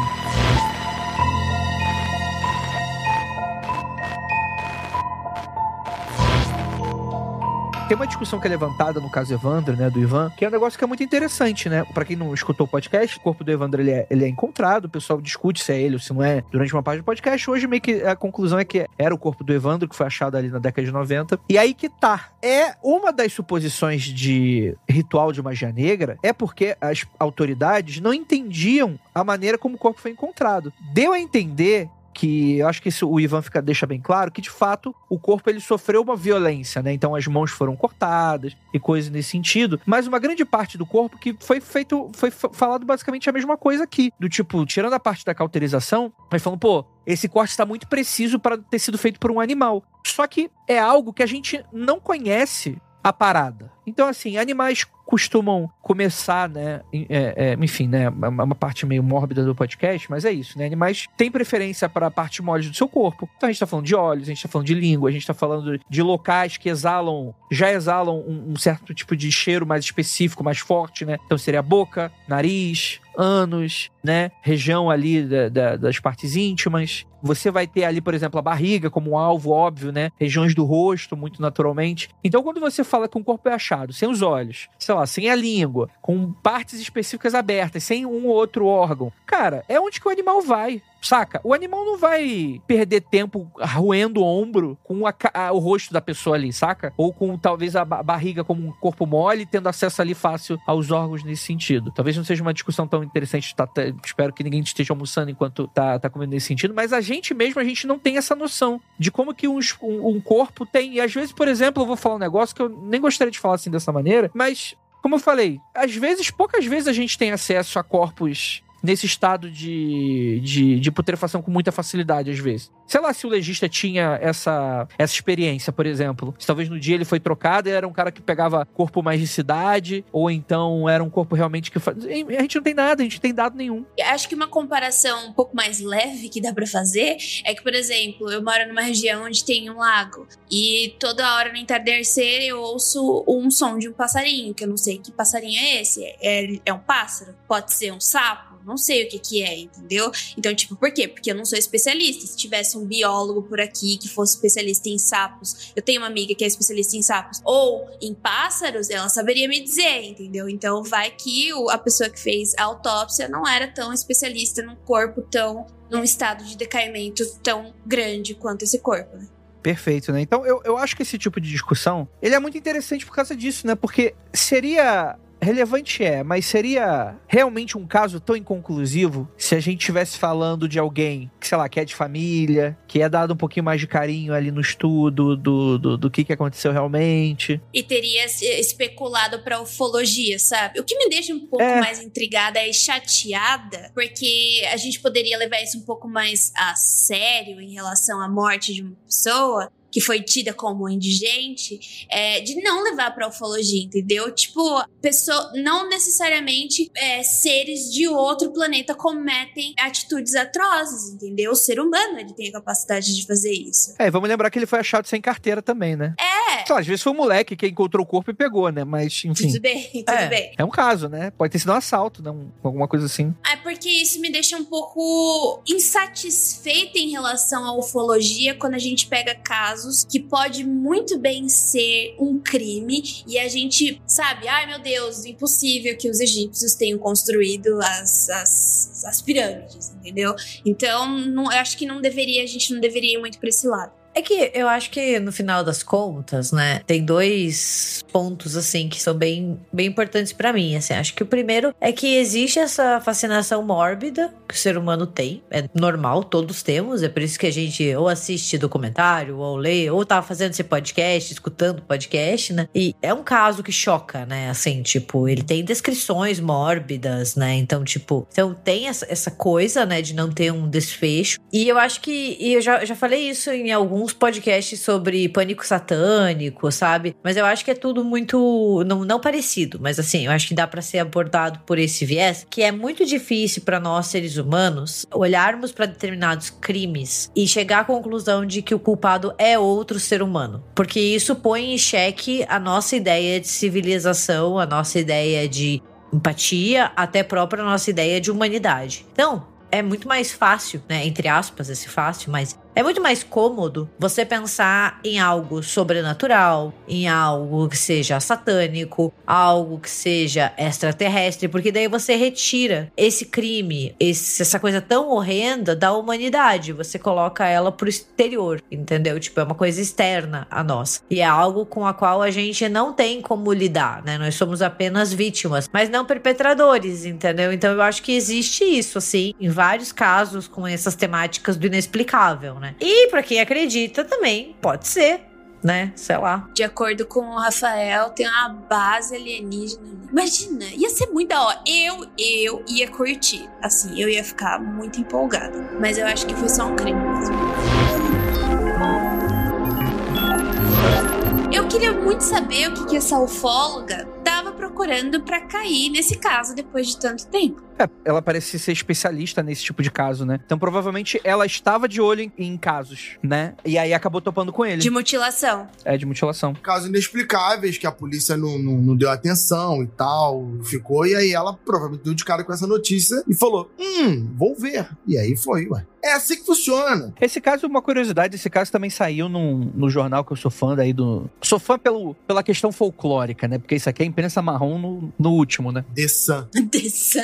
Tem uma discussão que é levantada no caso Evandro, né, do Ivan, que é um negócio que é muito interessante, né? Para quem não escutou o podcast, o corpo do Evandro ele é, ele é encontrado, o pessoal discute se é ele ou se não é durante uma parte do podcast. Hoje meio que a conclusão é que era o corpo do Evandro que foi achado ali na década de 90. E aí que tá. É uma das suposições de ritual de magia negra é porque as autoridades não entendiam a maneira como o corpo foi encontrado. Deu a entender que eu acho que isso o Ivan fica, deixa bem claro que de fato o corpo ele sofreu uma violência, né? Então as mãos foram cortadas e coisas nesse sentido, mas uma grande parte do corpo que foi feito, foi falado basicamente a mesma coisa aqui, do tipo, tirando a parte da cauterização, mas falando, pô, esse corte está muito preciso para ter sido feito por um animal. Só que é algo que a gente não conhece a parada. Então, assim, animais costumam começar, né? É, é, enfim, né? Uma parte meio mórbida do podcast, mas é isso, né? Animais têm preferência para a parte mole do seu corpo. Então a gente está falando de olhos, a gente está falando de língua, a gente está falando de locais que exalam, já exalam um, um certo tipo de cheiro mais específico, mais forte, né? Então seria boca, nariz, anos, né? Região ali da, da, das partes íntimas. Você vai ter ali, por exemplo, a barriga como alvo óbvio, né? Regiões do rosto, muito naturalmente. Então, quando você fala que um corpo é achado sem os olhos, sei lá, sem a língua, com partes específicas abertas, sem um ou outro órgão, cara, é onde que o animal vai. Saca? O animal não vai perder tempo roendo o ombro com a, a, o rosto da pessoa ali, saca? Ou com talvez a barriga como um corpo mole, tendo acesso ali fácil aos órgãos nesse sentido. Talvez não seja uma discussão tão interessante, tá, tá, espero que ninguém esteja almoçando enquanto tá, tá comendo nesse sentido, mas a gente mesmo, a gente não tem essa noção de como que uns, um, um corpo tem. E às vezes, por exemplo, eu vou falar um negócio que eu nem gostaria de falar assim dessa maneira, mas como eu falei, às vezes, poucas vezes a gente tem acesso a corpos nesse estado de, de, de putrefação com muita facilidade, às vezes. Sei lá se o legista tinha essa, essa experiência, por exemplo. Se talvez no dia ele foi trocado e era um cara que pegava corpo mais de cidade, ou então era um corpo realmente que. Faz... A gente não tem nada, a gente não tem dado nenhum.
Acho que uma comparação um pouco mais leve que dá para fazer é que, por exemplo, eu moro numa região onde tem um lago e toda hora no entardecer eu ouço um som de um passarinho, que eu não sei que passarinho é esse. É, é um pássaro? Pode ser um sapo? Não sei o que que é, entendeu? Então, tipo, por quê? Porque eu não sou especialista. Se tivesse um biólogo por aqui que fosse especialista em sapos, eu tenho uma amiga que é especialista em sapos, ou em pássaros, ela saberia me dizer, entendeu? Então, vai que a pessoa que fez a autópsia não era tão especialista num corpo tão, num estado de decaimento tão grande quanto esse corpo, né?
Perfeito, né? Então, eu, eu acho que esse tipo de discussão, ele é muito interessante por causa disso, né? Porque seria relevante é, mas seria realmente um caso tão inconclusivo se a gente estivesse falando de alguém que, sei lá, que é de família, que é dado um pouquinho mais de carinho ali no estudo do, do, do que, que aconteceu realmente.
E teria se- especulado pra ufologia, sabe? O que me deixa um pouco
É.
mais intrigada e chateada, porque a gente poderia levar isso um pouco mais a sério em relação à morte de uma pessoa que foi tida como indigente, é, de não levar pra ufologia, entendeu? Tipo, pessoa, não necessariamente é, seres de outro planeta cometem atitudes atrozes, entendeu? O ser humano ele tem a capacidade de fazer isso.
É, vamos lembrar que ele foi achado sem carteira também, né?
É.
Sei lá, às vezes foi um moleque que encontrou o corpo e pegou, né? Mas, enfim.
Tudo bem, tudo
É,
bem.
é um caso, né? Pode ter sido um assalto, né? Um- alguma coisa assim.
É porque isso me deixa um pouco insatisfeita em relação à ufologia quando a gente pega casos que pode muito bem ser um crime e a gente sabe, ai meu Deus, impossível que os egípcios tenham construído as, as, as pirâmides, entendeu? Então, não, eu acho que não deveria, a gente não deveria ir muito pra esse lado.
É que eu acho que no final das contas, né, tem dois pontos assim que são bem, bem importantes pra mim, assim. Acho que o primeiro é que existe essa fascinação mórbida que o ser humano tem, é normal, todos temos, é por isso que a gente ou assiste documentário, ou lê, ou tá fazendo esse podcast, escutando podcast, né? E é um caso que choca, né? Assim, tipo, ele tem descrições mórbidas, né? Então, tipo, então tem essa, essa coisa, né, de não ter um desfecho. E eu acho que, e eu já, já falei isso em alguns podcasts sobre pânico satânico, sabe? Mas eu acho que é tudo muito, não, não parecido, mas assim, eu acho que dá pra ser abordado por esse viés, que é muito difícil pra nós seres humanos olharmos pra determinados crimes e chegar à conclusão de que o culpado é outro ser humano, porque isso põe em xeque a nossa ideia de civilização, a nossa ideia de empatia, até própria nossa ideia de humanidade. Então, é muito mais fácil, né? Entre aspas, esse fácil, mas é muito mais cômodo você pensar em algo sobrenatural, em algo que seja satânico, algo que seja extraterrestre, porque daí você retira esse crime, esse- essa coisa tão horrenda da humanidade. Você coloca ela pro exterior, entendeu? Tipo, é uma coisa externa a nós. E é algo com a qual a gente não tem como lidar, né? Nós somos apenas vítimas, mas não perpetradores, entendeu? Então eu acho que existe isso, assim, em vários casos com essas temáticas do inexplicável, né? E pra quem acredita também, pode ser, né? Sei lá.
De acordo com o Rafael, tem uma base alienígena. ali. Imagina, ia ser muito da hora. Eu, eu ia curtir. Assim, eu ia ficar muito empolgada. Mas eu acho que foi só um crime mesmo. Eu queria muito saber o que, que essa ufóloga tava procurando pra cair nesse caso depois de tanto tempo.
É, ela parece ser especialista nesse tipo de caso, né? Então provavelmente ela estava de olho em, em casos, né? E aí acabou topando com ele.
De mutilação.
É, de mutilação.
Casos inexplicáveis que a polícia não, não, não deu atenção e tal, ficou. E aí ela provavelmente deu de cara com essa notícia e falou: Hum, vou ver. E aí foi, ué. É assim que funciona.
Esse caso, uma curiosidade, esse caso também saiu num, no jornal que eu sou fã daí do. Sou fã pelo, pela questão folclórica, né? Porque isso aqui é imprensa marrom no, no último, né?
The Sun.
Dessa.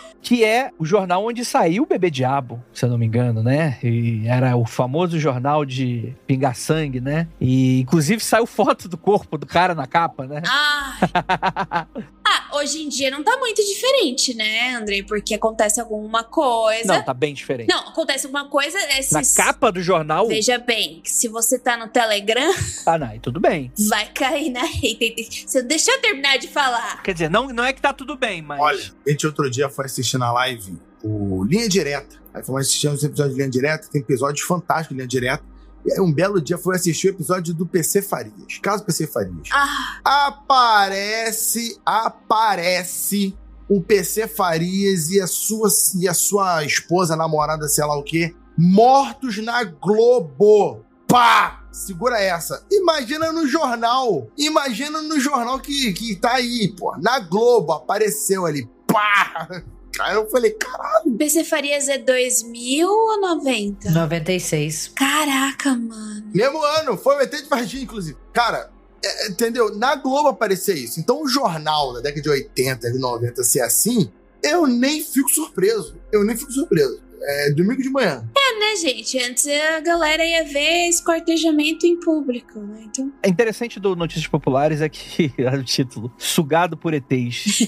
Que é o jornal onde saiu o Bebê Diabo, se eu não me engano, né? E era o famoso jornal de pingar sangue, né? E inclusive saiu foto do corpo do cara na capa, né?
Ah, ah, hoje em dia não tá muito diferente, né, Andrei? Porque acontece alguma coisa.
Não, tá bem diferente.
Não, acontece alguma coisa. Esses...
Na capa do jornal.
Veja bem, que se você tá no Telegram,
Ah, não, e tudo bem.
vai cair na rede. Você- Deixa eu terminar de falar.
Quer dizer, não, não é que tá tudo bem, mas.
Olha, a gente outro dia foi assistir na live o Linha Direta. Aí fomos assistir uns episódios de Linha Direta, tem episódios fantásticos de Linha Direta. E aí um belo dia foi assistir o episódio do PC Farias. Caso PC Farias.
Ah,
Aparece, aparece o PC Farias e a sua, e a sua esposa, namorada, sei lá o quê, mortos na Globo. Pá! Segura essa. Imagina no jornal. Imagina no jornal que, que tá aí, pô. Na Globo apareceu ali. Pá! Cara, eu falei, caralho.
PC Farias é 2000 ou 90?
96.
Caraca, mano.
Mesmo ano, foi o ET de Varginha, inclusive. Cara, é, entendeu? Na Globo aparecer isso. Então o jornal da década de 80 e 90 ser assim, eu nem fico surpreso. Eu nem fico surpreso. É domingo de manhã.
É, né? gente? Antes a galera ia ver escortejamento em público, né? Então.
É interessante do Notícias Populares é que o título: Sugado por ETs.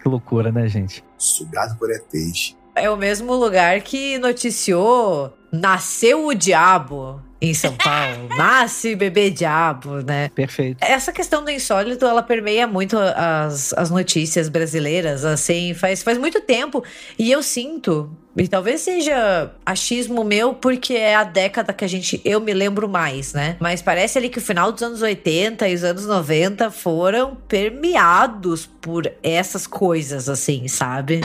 que loucura, né, gente?
Sugado por ETs.
É o mesmo lugar que noticiou Nasceu o Diabo em São Paulo. Nasce bebê diabo, né?
Perfeito.
Essa questão do insólito, ela permeia muito as, as notícias brasileiras, assim, faz, faz muito tempo. E eu sinto, e talvez seja achismo meu, porque é a década que a gente, eu me lembro mais, né? Mas parece ali que o final dos anos 80 e os anos 90 foram permeados por essas coisas, assim, sabe?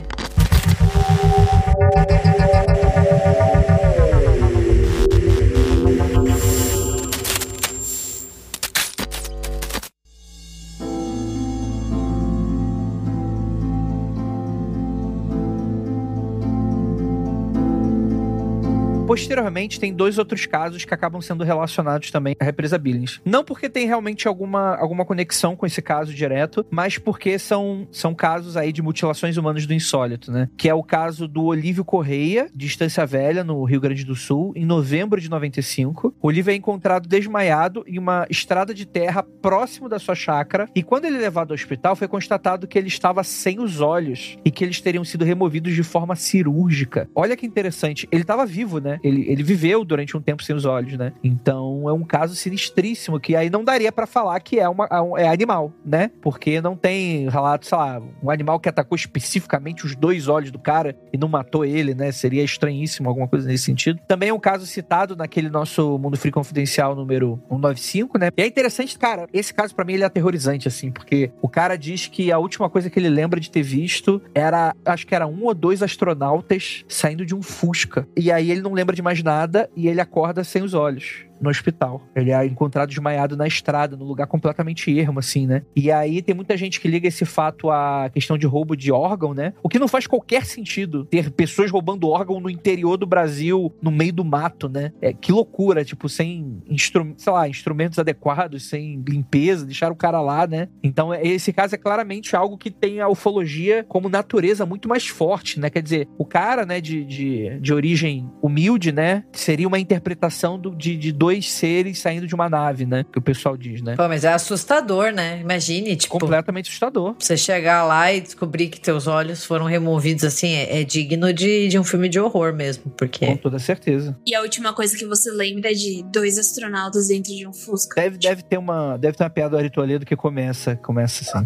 Posteriormente, tem dois outros casos que acabam sendo relacionados também à represa Billings. Não porque tem realmente alguma, alguma conexão com esse caso direto, mas porque são, são casos aí de mutilações humanas do insólito, né? Que é o caso do Olívio Correia, de Estância Velha, no Rio Grande do Sul, em novembro de 95. O Olívio é encontrado desmaiado em uma estrada de terra próximo da sua chácara, e quando ele é levado ao hospital, foi constatado que ele estava sem os olhos e que eles teriam sido removidos de forma cirúrgica. Olha que interessante, ele estava vivo, né? Ele, ele viveu durante um tempo sem os olhos, né? Então é um caso sinistríssimo que aí não daria para falar que é, uma, é animal, né? Porque não tem relato, sei lá, um animal que atacou especificamente os dois olhos do cara e não matou ele, né? Seria estranhíssimo alguma coisa nesse sentido. Também é um caso citado naquele nosso Mundo Free Confidencial número 195, né? E é interessante, cara, esse caso para mim ele é aterrorizante, assim, porque o cara diz que a última coisa que ele lembra de ter visto era, acho que era um ou dois astronautas saindo de um Fusca. E aí ele não lembra de mais nada e ele acorda sem os olhos no hospital. Ele é encontrado desmaiado na estrada, num lugar completamente ermo, assim, né? E aí tem muita gente que liga esse fato à questão de roubo de órgão, né? O que não faz qualquer sentido ter pessoas roubando órgão no interior do Brasil, no meio do mato, né? É, que loucura, tipo, sem instru sei lá, instrumentos adequados, sem limpeza, deixar o cara lá, né? Então, é, esse caso é claramente algo que tem a ufologia como natureza muito mais forte, né? Quer dizer, o cara, né, de, de, de origem humilde, né? Seria uma interpretação do, de, de dois seres saindo de uma nave, né? Que o pessoal diz, né?
Pô, mas é assustador, né? Imagine, tipo.
Completamente assustador.
Você chegar lá e descobrir que teus olhos foram removidos, assim, é, é digno de, de um filme de horror mesmo, porque.
Com toda certeza.
E a última coisa que você lembra é de dois astronautas dentro de um Fusca.
Deve, deve ter uma. Deve ter uma piada do Ari Toledo que começa, começa assim.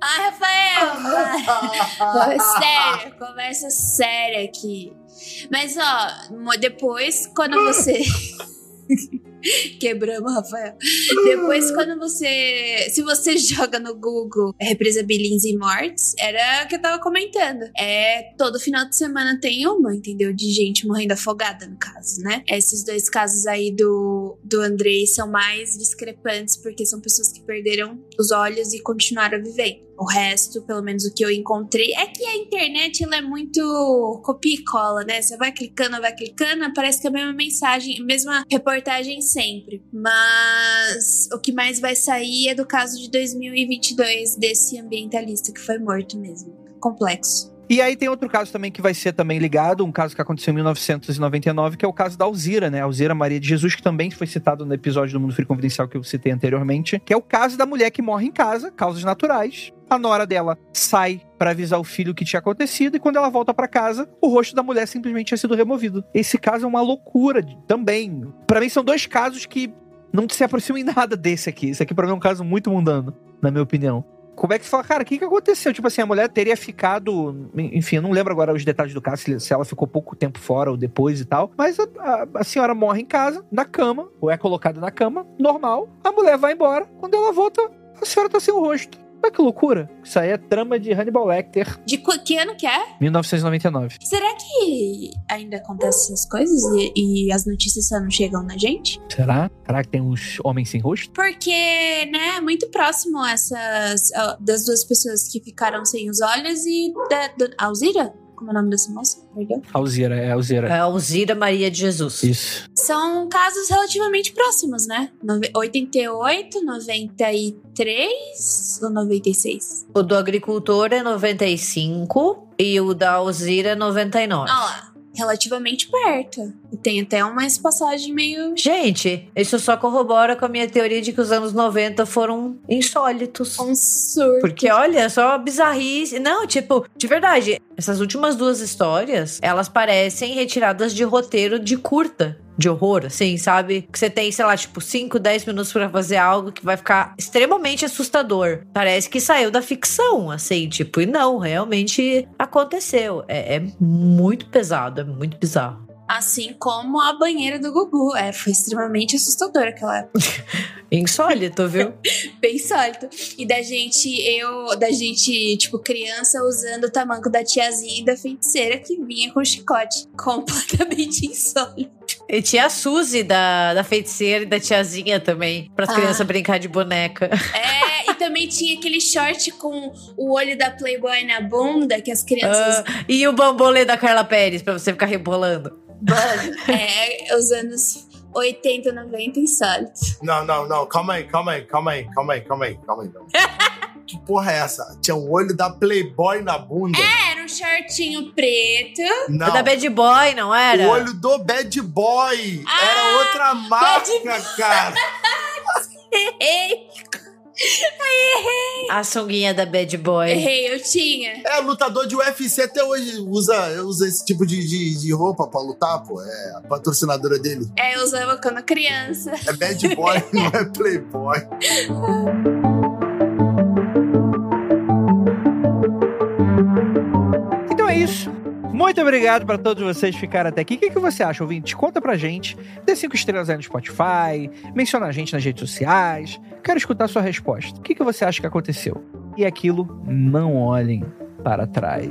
Ai, Rafael! sério, conversa séria aqui. Mas, ó, depois, quando você. Quebramos, Rafael. Depois, quando você. Se você joga no Google Represa Billings e Mortes, era o que eu tava comentando. É todo final de semana tem uma, entendeu? De gente morrendo afogada, no caso, né? Esses dois casos aí do, do Andrei são mais discrepantes, porque são pessoas que perderam os olhos e continuaram vivendo. O resto, pelo menos o que eu encontrei, é que a internet ela é muito copia e cola, né? Você vai clicando, vai clicando, parece que é a mesma mensagem, mesma reportagem sempre. Mas o que mais vai sair é do caso de 2022 desse ambientalista que foi morto mesmo. Complexo.
E aí tem outro caso também que vai ser também ligado, um caso que aconteceu em 1999, que é o caso da Alzira, né? Alzira Maria de Jesus, que também foi citado no episódio do Mundo Free Confidencial que eu citei anteriormente, que é o caso da mulher que morre em casa, causas naturais. A nora dela sai para avisar o filho o que tinha acontecido e quando ela volta para casa, o rosto da mulher simplesmente tinha sido removido. Esse caso é uma loucura também. Para mim são dois casos que não se aproximam em nada desse aqui. Esse aqui para mim é um caso muito mundano, na minha opinião como é que fala, cara, o que, que aconteceu? Tipo assim, a mulher teria ficado. Enfim, eu não lembro agora os detalhes do caso, se ela ficou pouco tempo fora ou depois e tal. Mas a, a, a senhora morre em casa, na cama, ou é colocada na cama, normal. A mulher vai embora. Quando ela volta, a senhora tá sem o rosto. Olha que loucura. Isso aí é trama de Hannibal Lecter.
De que ano que é?
1999.
Será que ainda acontecem essas coisas e, e, as notícias só não chegam na gente?
Será? Será que tem uns homens sem rosto?
Porque, né, muito próximo essas das duas pessoas que ficaram sem os olhos e da, da Alzira? Como é o nome dessa moça? Perdão?
Alzira, é Alzira.
É Alzira Maria de Jesus.
Isso.
São casos relativamente próximos, né? 88, 93 ou 96?
O do agricultor é 95 e o da Alzira é 99.
Olha lá. relativamente perto. E tem até uma passagem meio.
Gente, isso só corrobora com a minha teoria de que os anos 90 foram insólitos.
Um surto.
Porque, olha, só bizarrice. Não, tipo, de verdade, essas últimas duas histórias, elas parecem retiradas de roteiro de curta de horror, assim, sabe? Que você tem, sei lá, tipo, 5, 10 minutos para fazer algo que vai ficar extremamente assustador. Parece que saiu da ficção, assim, tipo, e não, realmente aconteceu. É, é muito pesado, é muito bizarro.
Assim como a banheira do Gugu. É, foi extremamente assustador aquela época.
Insólito, viu?
Bem insólito. E da gente, eu, da gente, tipo, criança usando o tamanco da tiazinha e da feiticeira que vinha com chicote. Completamente insólito.
E tinha a Suzy da, da feiticeira e da tiazinha também, para as
Ah.
crianças brincar de boneca.
É, e também tinha aquele short com o olho da Playboy na bunda que as crianças.
Ah, e o bambolê da Carla Pérez, pra você ficar rebolando.
É, os anos 80, 90 insólitos.
Não, não, não. Calma aí, calma aí, calma aí, calma aí, calma aí, calma aí. Calma aí. que porra é essa? Tinha o olho da Playboy na bunda.
Era um shortinho preto.
Não.
O da Bad Boy, não era?
O olho do Bad Boy.
Ah,
Era outra marca, cara.
Errei,
A sunguinha da Bad Boy.
errei, eu tinha.
É, lutador de UFC até hoje usa, usa esse tipo de, de, de roupa pra lutar, pô. É a patrocinadora dele.
É, eu usava quando criança.
É Bad Boy, não é Playboy.
Então é isso. Muito obrigado para todos vocês que ficaram até aqui. O que, que você acha, ouvinte? Conta pra gente. Dê cinco estrelas aí no Spotify. Menciona a gente nas redes sociais. Quero escutar sua resposta. O que, que você acha que aconteceu? E aquilo, não olhem para trás.